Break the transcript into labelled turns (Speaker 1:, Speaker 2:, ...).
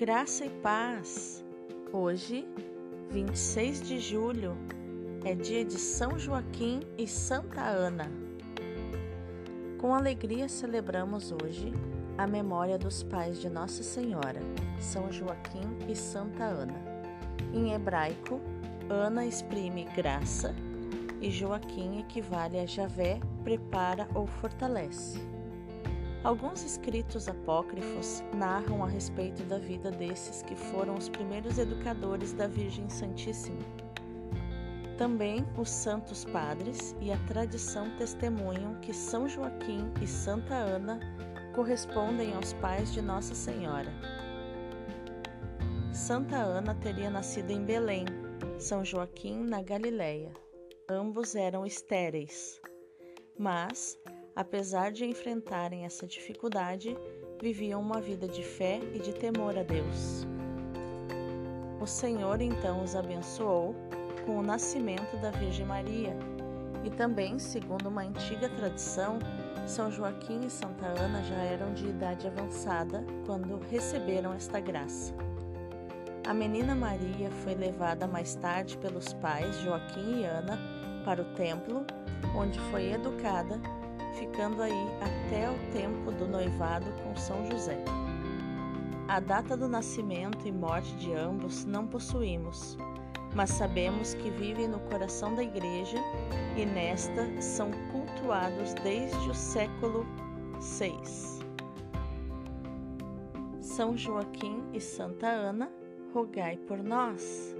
Speaker 1: Graça e paz. Hoje, 26 de julho, é dia de São Joaquim e Santa Ana. Com alegria celebramos hoje a memória dos pais de Nossa Senhora, São Joaquim e Santa Ana. Em hebraico, Ana exprime graça e Joaquim equivale a Javé, prepara ou fortalece. Alguns escritos apócrifos narram a respeito da vida desses que foram os primeiros educadores da Virgem Santíssima. Também os santos padres e a tradição testemunham que São Joaquim e Santa Ana correspondem aos pais de Nossa Senhora. Santa Ana teria nascido em Belém, São Joaquim na Galiléia. Ambos eram estéreis. Mas apesar de enfrentarem essa dificuldade, viviam uma vida de fé e de temor a Deus. O Senhor então os abençoou com o nascimento da Virgem Maria, e também, segundo uma antiga tradição, São Joaquim e Santa Ana já eram de idade avançada quando receberam esta graça. A menina Maria foi levada mais tarde pelos pais Joaquim e Ana para o templo, onde foi educada ficando aí até o tempo do noivado com São José. A data do nascimento e morte de ambos não possuímos, mas sabemos que vivem no coração da Igreja e nesta são cultuados desde o século VI. São Joaquim e Santa Ana, rogai por nós.